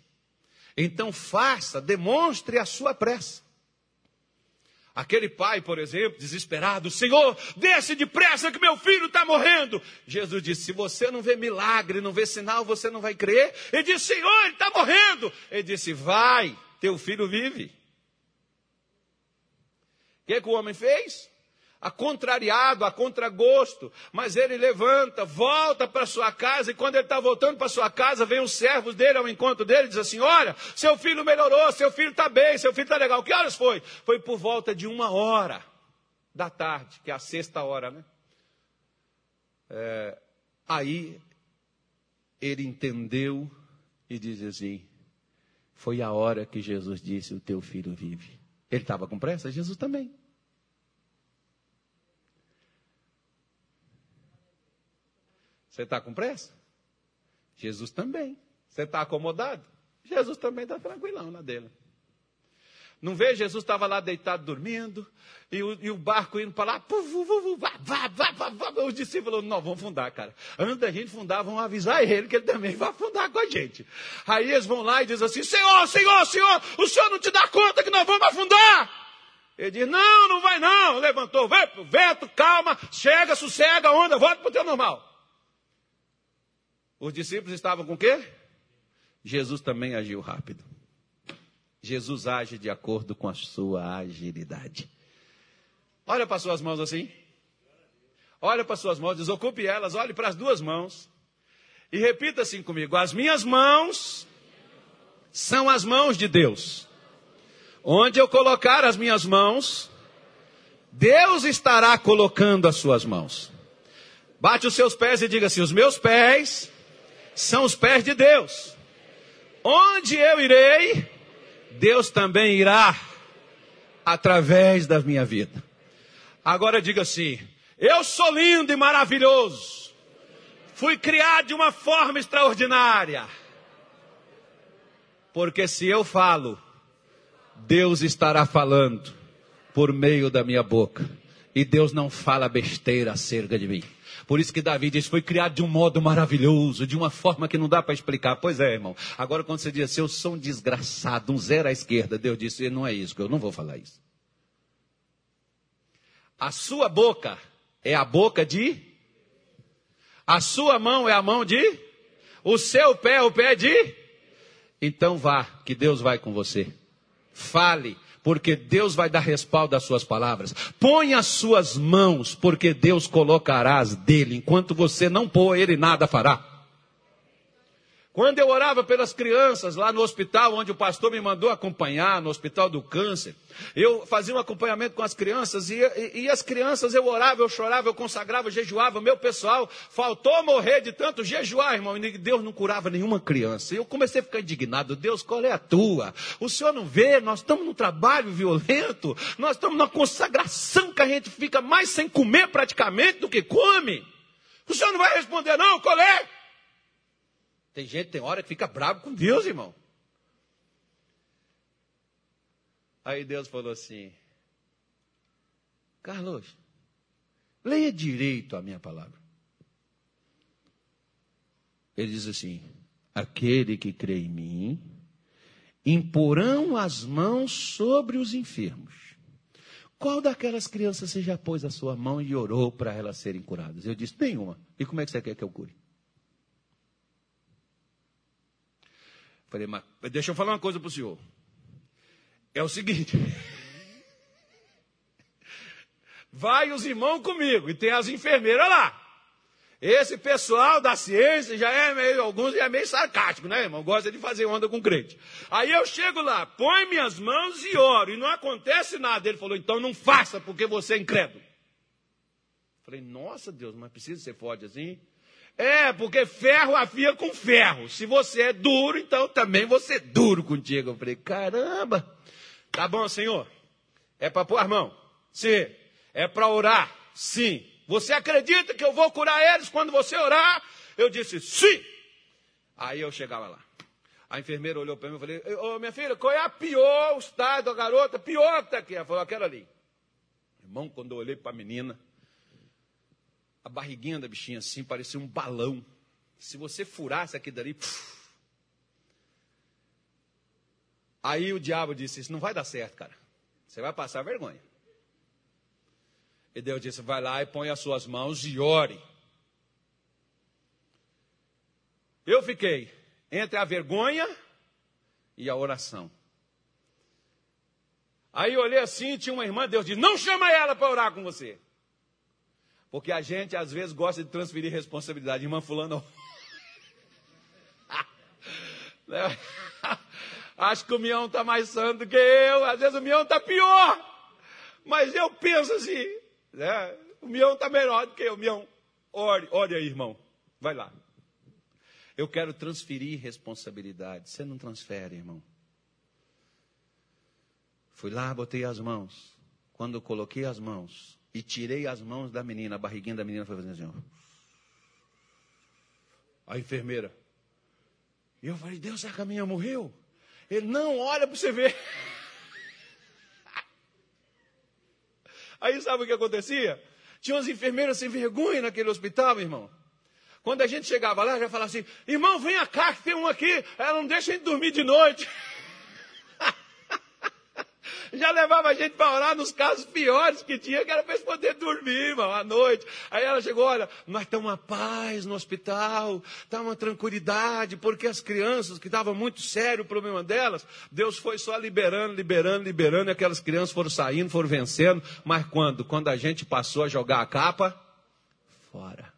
Então faça, demonstre a sua pressa. Aquele pai, por exemplo, desesperado, Senhor, desce depressa que meu filho está morrendo. Jesus disse: se você não vê milagre, não vê sinal, você não vai crer. Ele disse: Senhor, ele está morrendo. Ele disse: vai, teu filho vive. O que, que o homem fez? A contrariado, a contragosto, mas ele levanta, volta para sua casa, e quando ele está voltando para sua casa, vem os servos dele ao encontro dele e diz assim: Olha, seu filho melhorou, seu filho está bem, seu filho está legal. Que horas foi? Foi por volta de uma hora da tarde, que é a sexta hora, né? É, aí ele entendeu e diz assim: Foi a hora que Jesus disse: O teu filho vive. Ele estava com pressa? Jesus também. Você está com pressa? Jesus também. Você está acomodado? Jesus também está tranquilão na dele. Não vê? Jesus estava lá deitado dormindo, e o, e o barco indo para lá, puf, vá, vá, vá, vá, os discípulos não, vamos fundar, cara. Antes da gente fundar, vamos avisar ele que ele também vai fundar com a gente. Aí eles vão lá e dizem assim, Senhor, Senhor, Senhor, o Senhor não te dá conta que nós vamos afundar? Ele diz, não, não vai não. Levantou, vai pro vento, calma, chega, sossega a onda, volta para o teu normal. Os discípulos estavam com o quê? Jesus também agiu rápido. Jesus age de acordo com a sua agilidade. Olha para suas mãos assim. Olha para suas mãos, desocupe elas, olhe para as duas mãos. E repita assim comigo: As minhas mãos são as mãos de Deus. Onde eu colocar as minhas mãos, Deus estará colocando as suas mãos. Bate os seus pés e diga assim: Os meus pés são os pés de Deus. Onde eu irei, Deus também irá através da minha vida. Agora diga assim: eu sou lindo e maravilhoso. Fui criado de uma forma extraordinária. Porque se eu falo, Deus estará falando por meio da minha boca. E Deus não fala besteira acerca de mim. Por isso que Davi diz, foi criado de um modo maravilhoso, de uma forma que não dá para explicar. Pois é, irmão. Agora quando você diz assim, eu sou um desgraçado, um zero à esquerda, Deus disse, não é isso, eu não vou falar isso. A sua boca é a boca de? A sua mão é a mão de? O seu pé é o pé de? Então vá, que Deus vai com você. Fale, porque Deus vai dar respaldo às suas palavras. Põe as suas mãos, porque Deus colocará as dele. Enquanto você não pôr, ele nada fará. Quando eu orava pelas crianças lá no hospital, onde o pastor me mandou acompanhar, no hospital do câncer, eu fazia um acompanhamento com as crianças, e, e, e as crianças eu orava, eu chorava, eu consagrava, eu jejuava, meu pessoal faltou morrer de tanto jejuar, irmão, e Deus não curava nenhuma criança. E eu comecei a ficar indignado, Deus, qual é a tua? O Senhor não vê, nós estamos num trabalho violento, nós estamos numa consagração que a gente fica mais sem comer praticamente do que come. O Senhor não vai responder, não, qual é? Tem gente, tem hora que fica bravo com Deus, irmão. Aí Deus falou assim: Carlos, leia direito a minha palavra. Ele diz assim: Aquele que crê em mim, imporão as mãos sobre os enfermos. Qual daquelas crianças você já pôs a sua mão e orou para elas serem curadas? Eu disse: Nenhuma. E como é que você quer que eu cure? Falei, mas deixa eu falar uma coisa para o senhor. É o seguinte. Vai os irmãos comigo e tem as enfermeiras lá. Esse pessoal da ciência já é meio, alguns já é meio sarcástico, né, irmão? Gosta de fazer onda com crente. Aí eu chego lá, põe minhas mãos e oro, e não acontece nada. Ele falou, então não faça, porque você é incrédulo. Falei, nossa Deus, mas precisa ser forte assim? É, porque ferro afia com ferro. Se você é duro, então também você é duro contigo. Eu falei, caramba. Tá bom, Senhor. É para pôr a mão? Sim. É para orar? Sim. Você acredita que eu vou curar eles quando você orar? Eu disse, sim. Aí eu chegava lá. A enfermeira olhou para mim e falei, ô minha filha, qual é a pior estado da garota? Pior que está aqui. Ela falou, aquela ali. Irmão, quando eu olhei para a menina, a barriguinha da bichinha assim, parecia um balão. Se você furasse aqui dali. Puf. Aí o diabo disse: Isso não vai dar certo, cara. Você vai passar vergonha. E Deus disse: Vai lá e põe as suas mãos e ore. Eu fiquei entre a vergonha e a oração. Aí eu olhei assim, tinha uma irmã, Deus disse: Não chama ela para orar com você. Porque a gente às vezes gosta de transferir responsabilidade. Irmã fulano. Acho que o Mião está mais santo que eu. Às vezes o Mião está pior. Mas eu penso assim, né? O Mião está melhor do que eu. Mião, ore, ore aí, irmão. Vai lá. Eu quero transferir responsabilidade. Você não transfere, irmão. Fui lá, botei as mãos. Quando coloquei as mãos, e tirei as mãos da menina, a barriguinha da menina foi fazendo assim. Ó. A enfermeira. E eu falei, Deus, a minha morreu? Ele, não, olha para você ver. Aí sabe o que acontecia? Tinha umas enfermeiras sem vergonha naquele hospital, irmão. Quando a gente chegava lá, já falava assim, irmão, venha cá, que tem um aqui, ela não deixa a gente dormir de noite. já levava a gente para orar nos casos piores que tinha, que era para eles poderem dormir, irmão, à noite. Aí ela chegou, olha, nós estamos uma paz no hospital, está uma tranquilidade, porque as crianças, que estava muito sério o problema delas, Deus foi só liberando, liberando, liberando, e aquelas crianças foram saindo, foram vencendo. Mas quando? Quando a gente passou a jogar a capa, fora.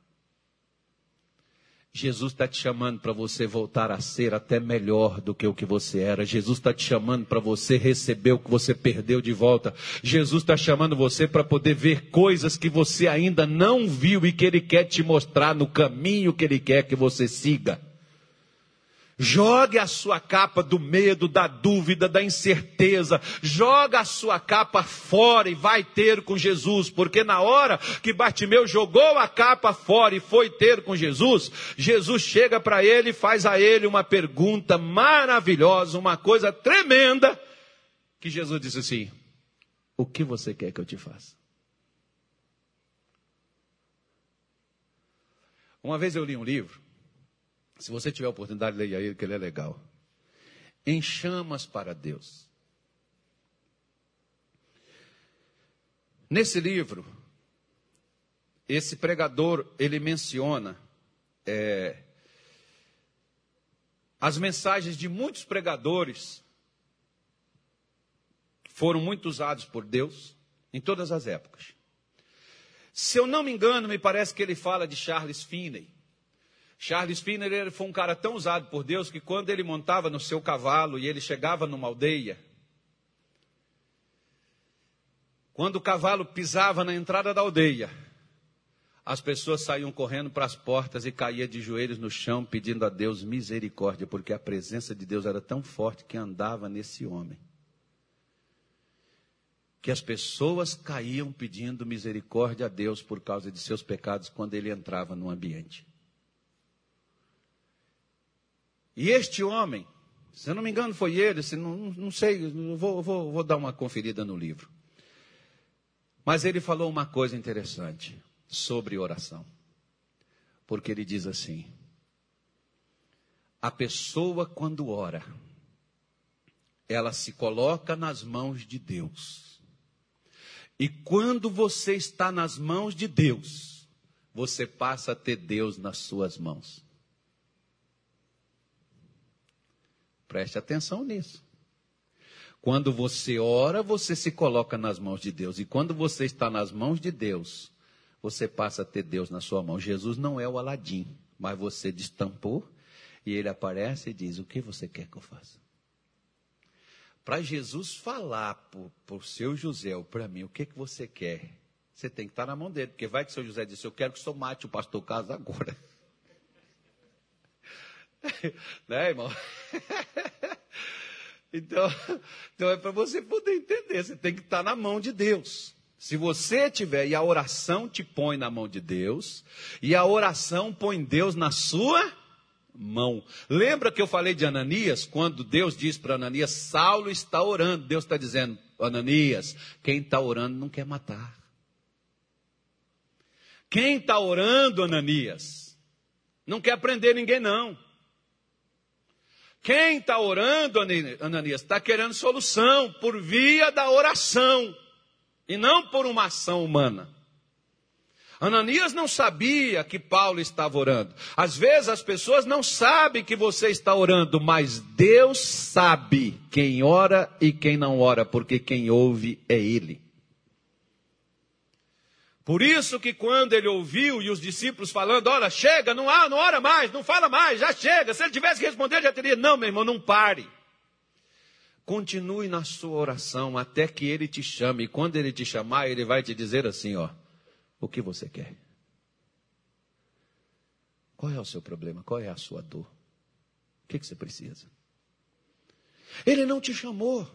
Jesus está te chamando para você voltar a ser até melhor do que o que você era. Jesus está te chamando para você receber o que você perdeu de volta. Jesus está chamando você para poder ver coisas que você ainda não viu e que Ele quer te mostrar no caminho que Ele quer que você siga. Jogue a sua capa do medo, da dúvida, da incerteza. Joga a sua capa fora e vai ter com Jesus, porque na hora que Bartimeu jogou a capa fora e foi ter com Jesus, Jesus chega para ele e faz a ele uma pergunta maravilhosa, uma coisa tremenda, que Jesus disse assim: "O que você quer que eu te faça?" Uma vez eu li um livro se você tiver a oportunidade, leia ele, que ele é legal. Em chamas para Deus. Nesse livro, esse pregador, ele menciona é, as mensagens de muitos pregadores foram muito usados por Deus em todas as épocas. Se eu não me engano, me parece que ele fala de Charles Finney. Charles ele foi um cara tão usado por Deus que quando ele montava no seu cavalo e ele chegava numa aldeia, quando o cavalo pisava na entrada da aldeia, as pessoas saíam correndo para as portas e caíam de joelhos no chão pedindo a Deus misericórdia, porque a presença de Deus era tão forte que andava nesse homem. Que as pessoas caíam pedindo misericórdia a Deus por causa de seus pecados quando ele entrava no ambiente. E este homem, se eu não me engano foi ele, se não, não sei, vou, vou, vou dar uma conferida no livro. Mas ele falou uma coisa interessante sobre oração. Porque ele diz assim: a pessoa, quando ora, ela se coloca nas mãos de Deus. E quando você está nas mãos de Deus, você passa a ter Deus nas suas mãos. Preste atenção nisso. Quando você ora, você se coloca nas mãos de Deus. E quando você está nas mãos de Deus, você passa a ter Deus na sua mão. Jesus não é o Aladim, mas você destampou e ele aparece e diz: O que você quer que eu faça? Para Jesus falar para o seu José ou para mim, o que, que você quer? Você tem que estar na mão dele, porque vai que o seu José disse: Eu quero que o senhor mate o pastor Carlos agora. né, irmão? então, então é para você poder entender, você tem que estar na mão de Deus. Se você tiver, e a oração te põe na mão de Deus, e a oração põe Deus na sua mão. Lembra que eu falei de Ananias? Quando Deus diz para Ananias, Saulo está orando. Deus está dizendo, Ananias, quem está orando não quer matar. Quem está orando, Ananias, não quer prender ninguém, não. Quem está orando, Ananias, está querendo solução por via da oração e não por uma ação humana. Ananias não sabia que Paulo estava orando. Às vezes as pessoas não sabem que você está orando, mas Deus sabe quem ora e quem não ora, porque quem ouve é Ele. Por isso que quando ele ouviu e os discípulos falando, olha, chega, não há, não ora mais, não fala mais, já chega. Se ele tivesse que responder, já teria, não, meu irmão, não pare. Continue na sua oração até que ele te chame. E quando ele te chamar, ele vai te dizer assim: ó, o que você quer? Qual é o seu problema? Qual é a sua dor? O que, que você precisa? Ele não te chamou.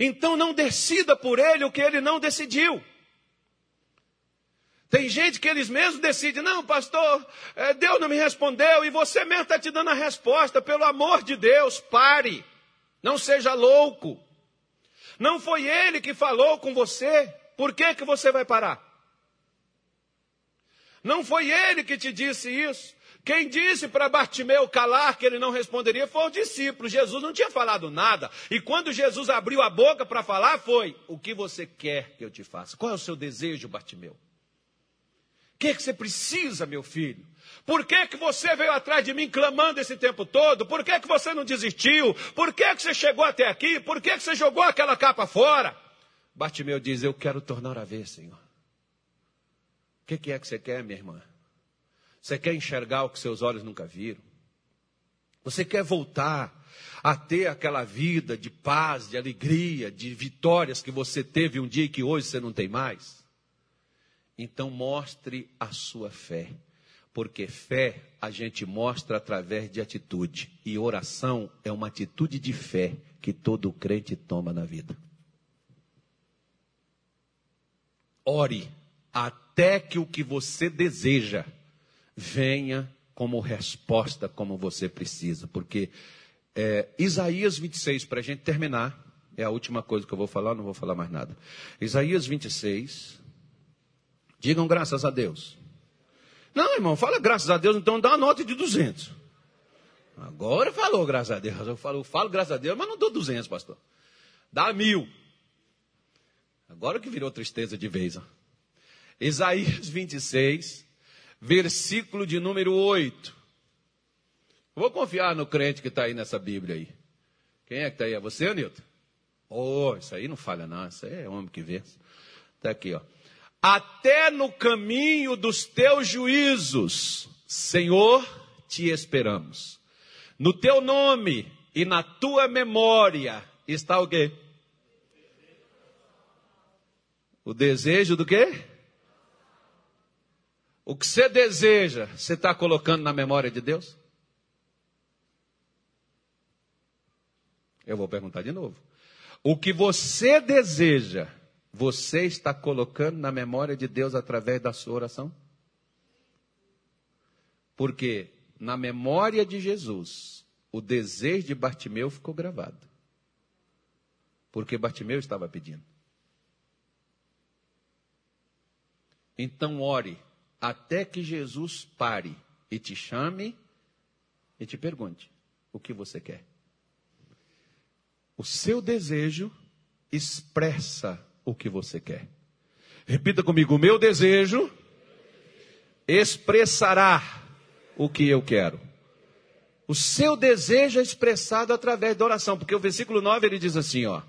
Então não decida por ele o que ele não decidiu. Tem gente que eles mesmos decidem, não, pastor, é, Deus não me respondeu e você mesmo está te dando a resposta. Pelo amor de Deus, pare. Não seja louco. Não foi ele que falou com você. Por que, que você vai parar? Não foi ele que te disse isso. Quem disse para Bartimeu calar que ele não responderia foi o discípulo. Jesus não tinha falado nada. E quando Jesus abriu a boca para falar, foi: O que você quer que eu te faça? Qual é o seu desejo, Bartimeu? Que, que você precisa, meu filho? Por que, que você veio atrás de mim clamando esse tempo todo? Por que, que você não desistiu? Por que, que você chegou até aqui? Por que, que você jogou aquela capa fora? Bartimeu diz: Eu quero tornar a ver, Senhor. O que, que é que você quer, minha irmã? Você quer enxergar o que seus olhos nunca viram? Você quer voltar a ter aquela vida de paz, de alegria, de vitórias que você teve um dia e que hoje você não tem mais? Então mostre a sua fé porque fé a gente mostra através de atitude. E oração é uma atitude de fé que todo crente toma na vida. Ore até que o que você deseja venha como resposta, como você precisa. Porque é, Isaías 26, para a gente terminar, é a última coisa que eu vou falar, não vou falar mais nada. Isaías 26, digam graças a Deus. Não, irmão, fala graças a Deus, então dá uma nota de 200. Agora falou, graças a Deus. Eu falo, falo graças a Deus, mas não dou 200, pastor. Dá mil. Agora que virou tristeza de vez. Ó. Isaías 26, versículo de número 8. Vou confiar no crente que está aí nessa Bíblia aí. Quem é que está aí? É você, Nilton? Oh, isso aí não falha não, isso aí é homem que vê. Está aqui, ó. Até no caminho dos teus juízos, Senhor, te esperamos. No teu nome e na tua memória está o quê? O desejo do quê? O que você deseja, você está colocando na memória de Deus? Eu vou perguntar de novo. O que você deseja, você está colocando na memória de Deus através da sua oração? Porque na memória de Jesus, o desejo de Bartimeu ficou gravado. Porque Bartimeu estava pedindo. Então ore até que Jesus pare e te chame e te pergunte: o que você quer? O seu desejo expressa o que você quer. Repita comigo: o meu desejo expressará o que eu quero. O seu desejo é expressado através da oração, porque o versículo 9 ele diz assim, ó: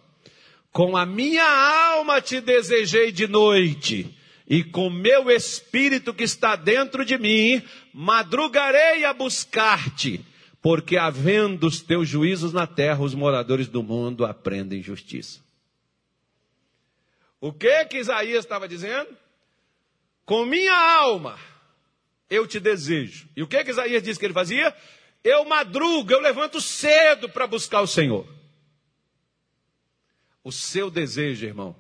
Com a minha alma te desejei de noite, e com meu espírito que está dentro de mim, madrugarei a buscar-te, porque havendo os teus juízos na terra, os moradores do mundo aprendem justiça. O que que Isaías estava dizendo? Com minha alma eu te desejo. E o que que Isaías disse que ele fazia? Eu madrugo, eu levanto cedo para buscar o Senhor. O seu desejo, irmão,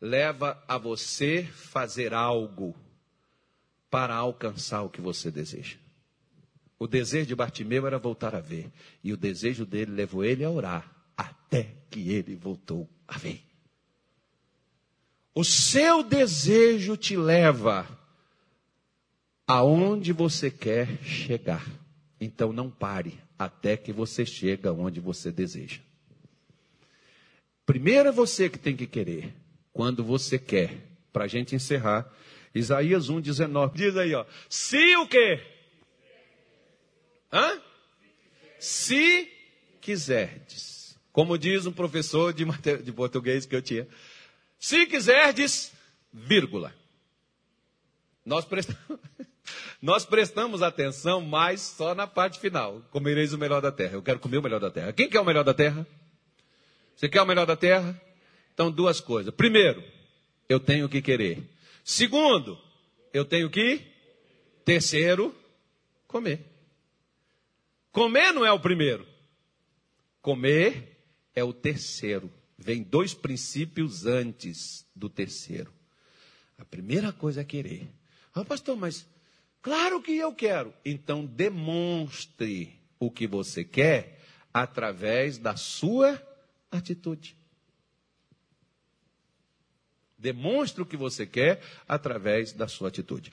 leva a você fazer algo para alcançar o que você deseja. O desejo de Bartimeu era voltar a ver, e o desejo dele levou ele a orar até que ele voltou a ver. O seu desejo te leva aonde você quer chegar. Então não pare até que você chegue aonde você deseja. Primeiro é você que tem que querer quando você quer. Para a gente encerrar, Isaías 1, 19. Diz aí, ó. Se o quê? Hã? Se quiserdes. Como diz um professor de, de português que eu tinha. Se quiserdes, vírgula. Nós prestamos, nós prestamos atenção mais só na parte final. Comereis o melhor da terra. Eu quero comer o melhor da terra. Quem quer o melhor da terra? Você quer o melhor da terra? Então, duas coisas. Primeiro, eu tenho que querer. Segundo, eu tenho que. Terceiro, comer. Comer não é o primeiro. Comer é o terceiro. Vem dois princípios antes do terceiro. A primeira coisa é querer. Ah, pastor, mas claro que eu quero. Então demonstre o que você quer através da sua atitude. Demonstre o que você quer através da sua atitude.